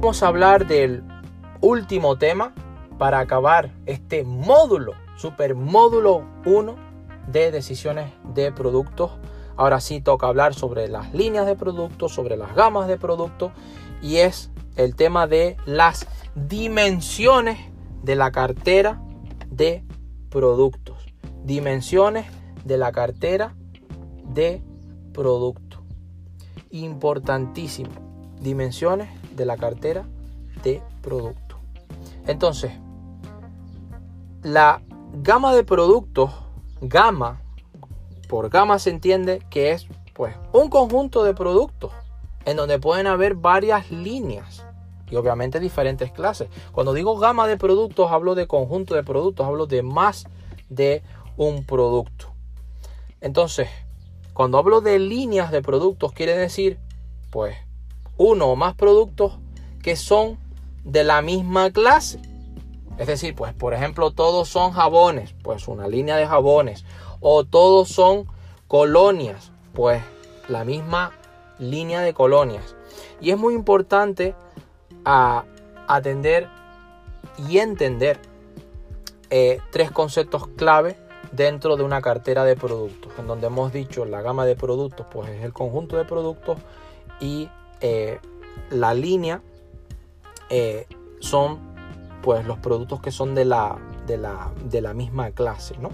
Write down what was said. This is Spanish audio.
Vamos a hablar del último tema para acabar este módulo, super módulo 1 de decisiones de productos. Ahora sí toca hablar sobre las líneas de productos, sobre las gamas de productos y es el tema de las dimensiones de la cartera de productos. Dimensiones de la cartera de productos. Importantísimo. Dimensiones de la cartera de productos. Entonces, la gama de productos, gama, por gama se entiende que es pues un conjunto de productos en donde pueden haber varias líneas y obviamente diferentes clases. Cuando digo gama de productos, hablo de conjunto de productos, hablo de más de un producto. Entonces, cuando hablo de líneas de productos, quiere decir, pues, uno o más productos que son de la misma clase. Es decir, pues, por ejemplo, todos son jabones, pues una línea de jabones. O todos son colonias, pues la misma línea de colonias. Y es muy importante atender y entender eh, tres conceptos clave dentro de una cartera de productos, en donde hemos dicho la gama de productos, pues es el conjunto de productos y eh, la línea eh, son pues los productos que son de la, de la, de la misma clase, ¿no?